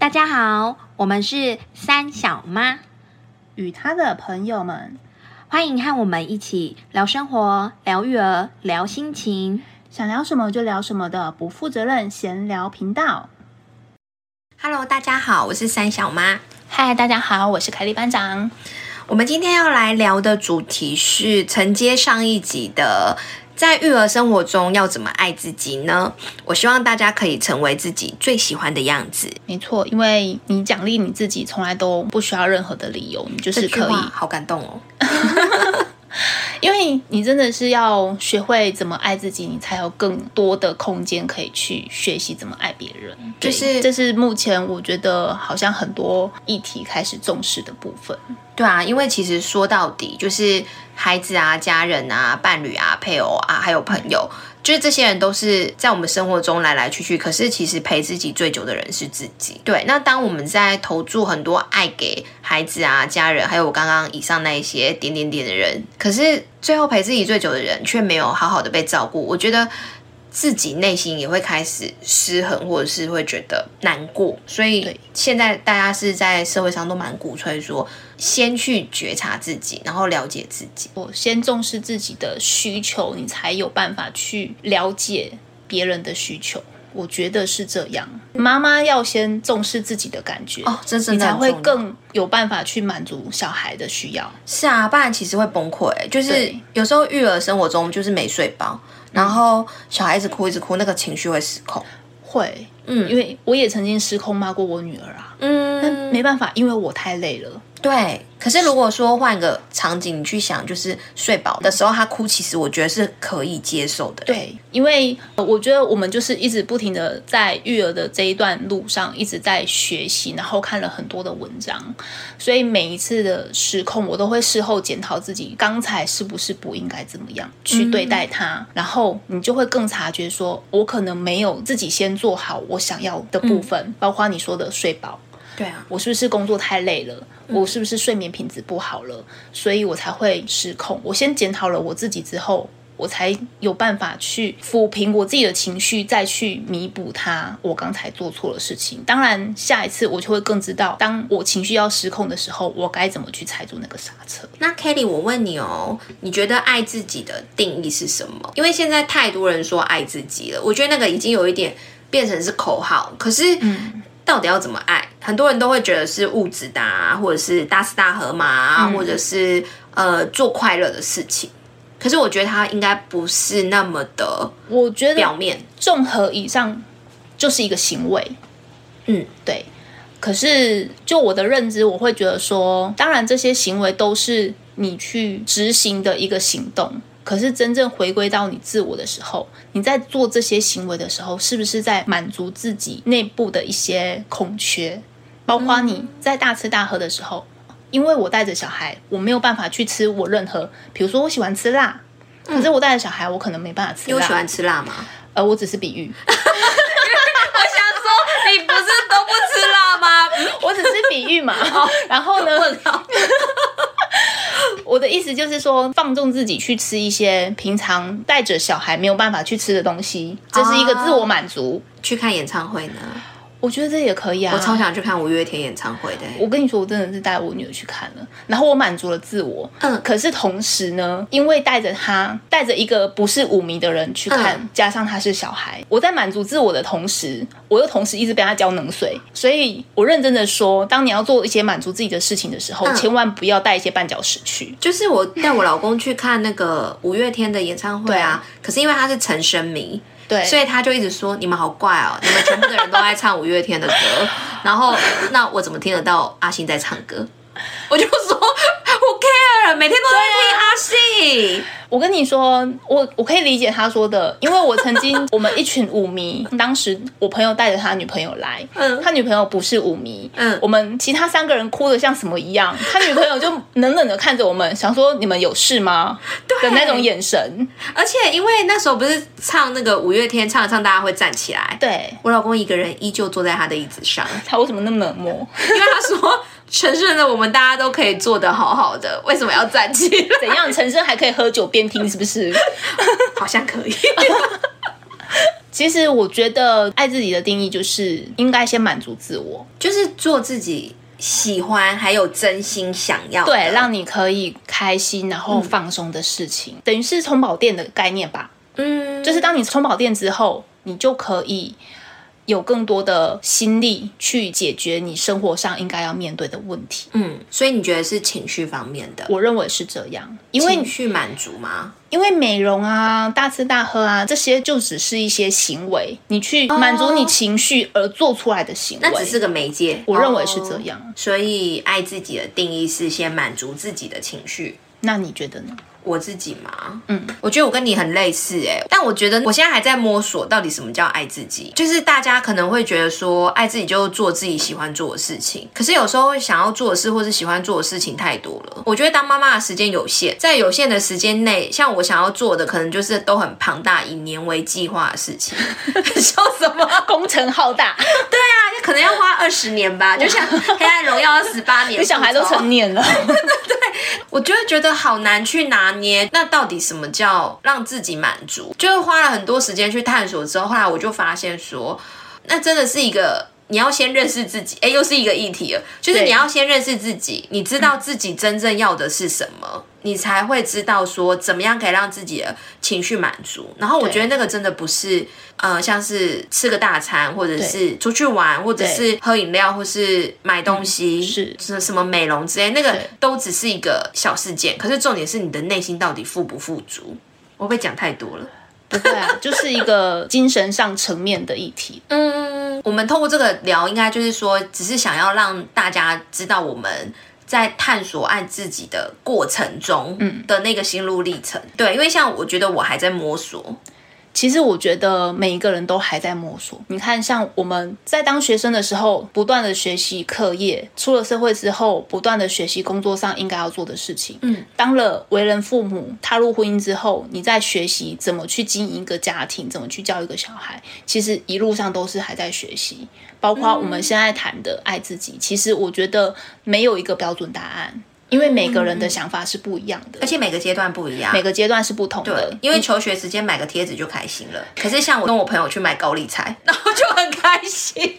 大家好，我们是三小妈，与她的朋友们，欢迎和我们一起聊生活、聊育儿、聊心情，想聊什么就聊什么的不负责任闲聊频道。Hello，大家好，我是三小妈。嗨，大家好，我是凯莉班长。我们今天要来聊的主题是承接上一集的。在育儿生活中要怎么爱自己呢？我希望大家可以成为自己最喜欢的样子。没错，因为你奖励你自己，从来都不需要任何的理由，你就是可以。好感动哦。因为你真的是要学会怎么爱自己，你才有更多的空间可以去学习怎么爱别人。就是这是目前我觉得好像很多议题开始重视的部分。对啊，因为其实说到底就是孩子啊、家人啊、伴侣啊、配偶啊，还有朋友。就是这些人都是在我们生活中来来去去，可是其实陪自己最久的人是自己。对，那当我们在投注很多爱给孩子啊、家人，还有我刚刚以上那一些点点点的人，可是最后陪自己最久的人却没有好好的被照顾，我觉得。自己内心也会开始失衡，或者是会觉得难过，所以现在大家是在社会上都蛮鼓吹说，先去觉察自己，然后了解自己。我先重视自己的需求，你才有办法去了解别人的需求。我觉得是这样，妈妈要先重视自己的感觉哦，真你才会更有办法去满足小孩的需要。是啊，不然其实会崩溃。就是有时候育儿生活中就是没睡饱。然后小孩子哭一直哭，那个情绪会失控，会，嗯，因为我也曾经失控骂过我女儿啊，嗯，但没办法，因为我太累了，对。可是如果说换个场景，你去想，就是睡饱的时候他哭，其实我觉得是可以接受的。对，因为我觉得我们就是一直不停的在育儿的这一段路上一直在学习，然后看了很多的文章，所以每一次的失控，我都会事后检讨自己刚才是不是不应该怎么样去对待他，然后你就会更察觉说，我可能没有自己先做好我想要的部分，包括你说的睡饱。对啊，我是不是工作太累了？我是不是睡眠品质不好了？所以我才会失控。我先检讨了我自己之后，我才有办法去抚平我自己的情绪，再去弥补他我刚才做错的事情。当然，下一次我就会更知道，当我情绪要失控的时候，我该怎么去踩住那个刹车。那 Kelly，我问你哦，你觉得爱自己的定义是什么？因为现在太多人说爱自己了，我觉得那个已经有一点变成是口号。可是，嗯。到底要怎么爱？很多人都会觉得是物质的，或者是大吃大喝嘛，或者是呃做快乐的事情。可是我觉得他应该不是那么的，我觉得表面综合以上就是一个行为。嗯，对。可是就我的认知，我会觉得说，当然这些行为都是你去执行的一个行动。可是真正回归到你自我的时候，你在做这些行为的时候，是不是在满足自己内部的一些空缺？包括你在大吃大喝的时候，因为我带着小孩，我没有办法去吃我任何，比如说我喜欢吃辣，可是我带着小孩，我可能没办法吃辣。你喜欢吃辣吗？呃，我只是比喻。我想说，你不是都不吃辣吗？我只是比喻嘛。然后呢？我的意思就是说，放纵自己去吃一些平常带着小孩没有办法去吃的东西，这是一个自我满足。去看演唱会呢？我觉得这也可以啊！我超想去看五月天演唱会的。我跟你说，我真的是带我女儿去看了，然后我满足了自我。嗯，可是同时呢，因为带着她，带着一个不是舞迷的人去看，加上他是小孩，我在满足自我的同时，我又同时一直被他浇冷水。所以我认真的说，当你要做一些满足自己的事情的时候，千万不要带一些绊脚石去。就是我带我老公去看那个五月天的演唱会啊，可是因为他是陈升迷。对，所以他就一直说你们好怪哦，你们全部的人都爱唱五月天的歌，然后那我怎么听得到阿信在唱歌？我就说每天都在听阿信。我跟你说，我我可以理解他说的，因为我曾经我们一群舞迷，当时我朋友带着他女朋友来，嗯，他女朋友不是舞迷，嗯，我们其他三个人哭的像什么一样，他女朋友就冷冷的看着我们，想说你们有事吗？的那种眼神。而且因为那时候不是唱那个五月天，唱唱大家会站起来，对我老公一个人依旧坐在他的椅子上，他为什么那么冷漠？因为他说。陈胜的我们大家都可以做得好好的，为什么要站起来？怎样？陈胜还可以喝酒边听，是不是？好像可以。其实我觉得爱自己的定义就是应该先满足自我，就是做自己喜欢还有真心想要，对，让你可以开心然后放松的事情，等于是充饱电的概念吧。嗯，就是当你充饱电之后，你就可以。有更多的心力去解决你生活上应该要面对的问题。嗯，所以你觉得是情绪方面的？我认为是这样，因为情绪满足吗？因为美容啊、大吃大喝啊，这些就只是一些行为，你去满足你情绪而做出来的行为，那只是个媒介。我认为是这样。所以爱自己的定义是先满足自己的情绪。那你觉得呢？我自己嘛，嗯，我觉得我跟你很类似哎，但我觉得我现在还在摸索到底什么叫爱自己。就是大家可能会觉得说，爱自己就做自己喜欢做的事情，可是有时候想要做的事或是喜欢做的事情太多了。我觉得当妈妈的时间有限，在有限的时间内，像我想要做的，可能就是都很庞大，以年为计划的事情。笑什么工程浩大？对啊，可能要花二十年吧，就像《黑暗荣耀》二十八年，小孩都成年了。对，我就会觉得好难去拿。捏那到底什么叫让自己满足？就是花了很多时间去探索之后，后来我就发现说，那真的是一个你要先认识自己，哎，又是一个议题了。就是你要先认识自己，你知道自己真正要的是什么。你才会知道说怎么样可以让自己的情绪满足。然后我觉得那个真的不是呃，像是吃个大餐，或者是出去玩，或者是喝饮料，或是买东西，是什么美容之类，那个都只是一个小事件。可是重点是你的内心到底富不富足？我被讲太多了，不会啊，就是一个精神上层面的议题。嗯，我们透过这个聊，应该就是说，只是想要让大家知道我们。在探索爱自己的过程中，嗯的那个心路历程，对，因为像我觉得我还在摸索。其实我觉得每一个人都还在摸索。你看，像我们在当学生的时候，不断的学习课业；出了社会之后，不断的学习工作上应该要做的事情。嗯，当了为人父母，踏入婚姻之后，你在学习怎么去经营一个家庭，怎么去教一个小孩。其实一路上都是还在学习。包括我们现在谈的爱自己，其实我觉得没有一个标准答案。因为每个人的想法是不一样的，而且每个阶段不一样，每个阶段是不同的。因为求学时间买个贴纸就开心了，可是像我跟我朋友去买高丽菜，然后就很开心。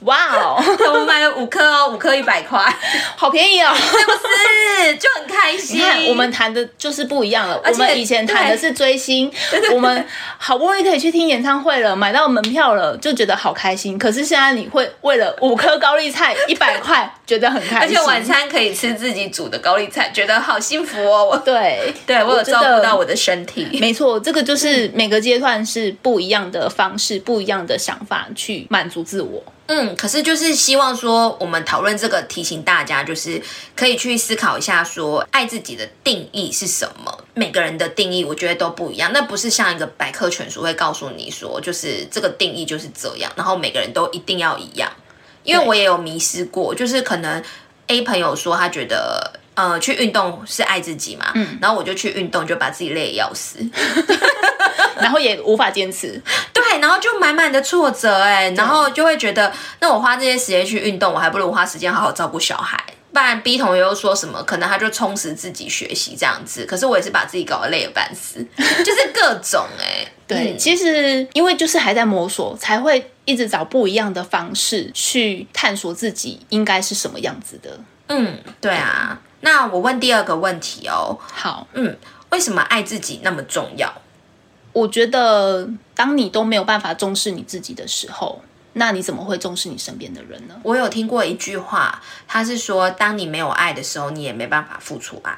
哇哦！我买了五颗哦，五颗一百块，好便宜哦，是不是？就很开心。我们谈的就是不一样了。我们以前谈的是追星，我们好不容易可以去听演唱会了，买到门票了，就觉得好开心。可是现在你会为了五颗高丽菜一百块，觉得很开心。而且晚餐可以吃自己煮的高丽菜，觉得好幸福哦。对，对我有照顾到我的身体。没错，这个就是每个阶段是不一样的方式，不一样的想法去满足自我。嗯，可是就是希望说，我们讨论这个，提醒大家，就是可以去思考一下，说爱自己的定义是什么。每个人的定义，我觉得都不一样。那不是像一个百科全书会告诉你说，就是这个定义就是这样，然后每个人都一定要一样。因为我也有迷失过，就是可能 A 朋友说他觉得，呃，去运动是爱自己嘛，嗯，然后我就去运动，就把自己累要死。然后也无法坚持，对，然后就满满的挫折哎，然后就会觉得，那我花这些时间去运动，我还不如花时间好好照顾小孩。不然 B 同学又说什么，可能他就充实自己学习这样子，可是我也是把自己搞得累了半死，就是各种哎。对，其实因为就是还在摸索，才会一直找不一样的方式去探索自己应该是什么样子的。嗯，对啊。那我问第二个问题哦。好，嗯，为什么爱自己那么重要？我觉得，当你都没有办法重视你自己的时候，那你怎么会重视你身边的人呢？我有听过一句话，他是说，当你没有爱的时候，你也没办法付出爱。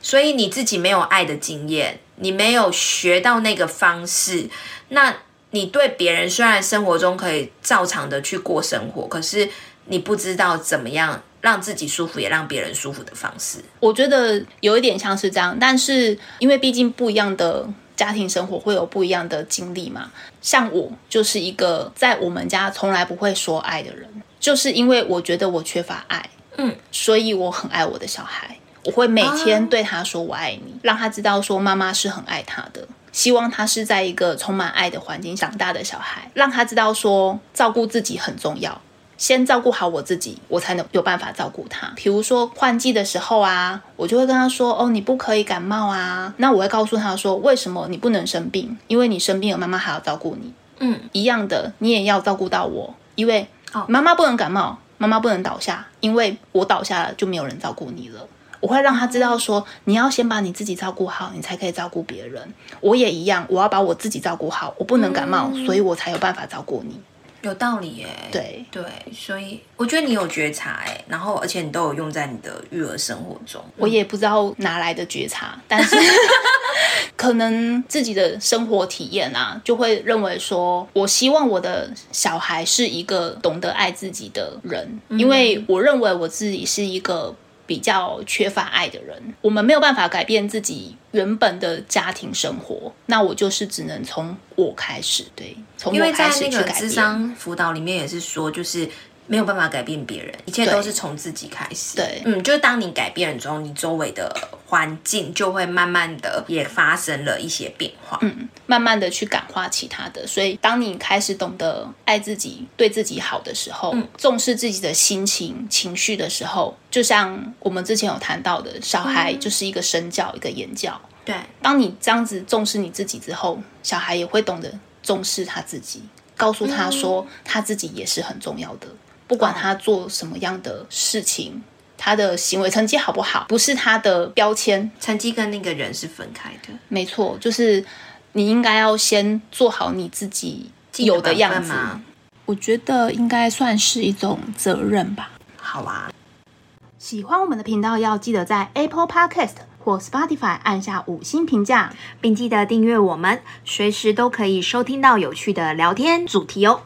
所以你自己没有爱的经验，你没有学到那个方式，那你对别人虽然生活中可以照常的去过生活，可是你不知道怎么样让自己舒服，也让别人舒服的方式。我觉得有一点像是这样，但是因为毕竟不一样的。家庭生活会有不一样的经历嘛？像我就是一个在我们家从来不会说爱的人，就是因为我觉得我缺乏爱，嗯，所以我很爱我的小孩，我会每天对他说我爱你，让他知道说妈妈是很爱他的，希望他是在一个充满爱的环境长大的小孩，让他知道说照顾自己很重要。先照顾好我自己，我才能有办法照顾他。比如说换季的时候啊，我就会跟他说：“哦，你不可以感冒啊。”那我会告诉他说：“为什么你不能生病？因为你生病了，妈妈还要照顾你。嗯，一样的，你也要照顾到我，因为妈妈不能感冒，妈妈不能倒下，因为我倒下了就没有人照顾你了。”我会让他知道说，你要先把你自己照顾好，你才可以照顾别人。我也一样，我要把我自己照顾好，我不能感冒，所以我才有办法照顾你。有道理耶。对对，所以我觉得你有觉察哎，然后而且你都有用在你的育儿生活中。我也不知道哪来的觉察，但是 可能自己的生活体验啊，就会认为说，我希望我的小孩是一个懂得爱自己的人，因为我认为我自己是一个。比较缺乏爱的人，我们没有办法改变自己原本的家庭生活，那我就是只能从我开始，对，从因为在那个智商辅导里面也是说，就是。没有办法改变别人，一切都是从自己开始。对，嗯，就是当你改变了之后，你周围的环境就会慢慢的也发生了一些变化。嗯，慢慢的去感化其他的。所以，当你开始懂得爱自己、对自己好的时候，重视自己的心情、情绪的时候，就像我们之前有谈到的，小孩就是一个身教，一个言教。对，当你这样子重视你自己之后，小孩也会懂得重视他自己，告诉他说他自己也是很重要的。不管他做什么样的事情，他的行为成绩好不好，不是他的标签。成绩跟那个人是分开的，没错，就是你应该要先做好你自己有的样子。我觉得应该算是一种责任吧。好啊，喜欢我们的频道，要记得在 Apple Podcast 或 Spotify 按下五星评价，并记得订阅我们，随时都可以收听到有趣的聊天主题哦。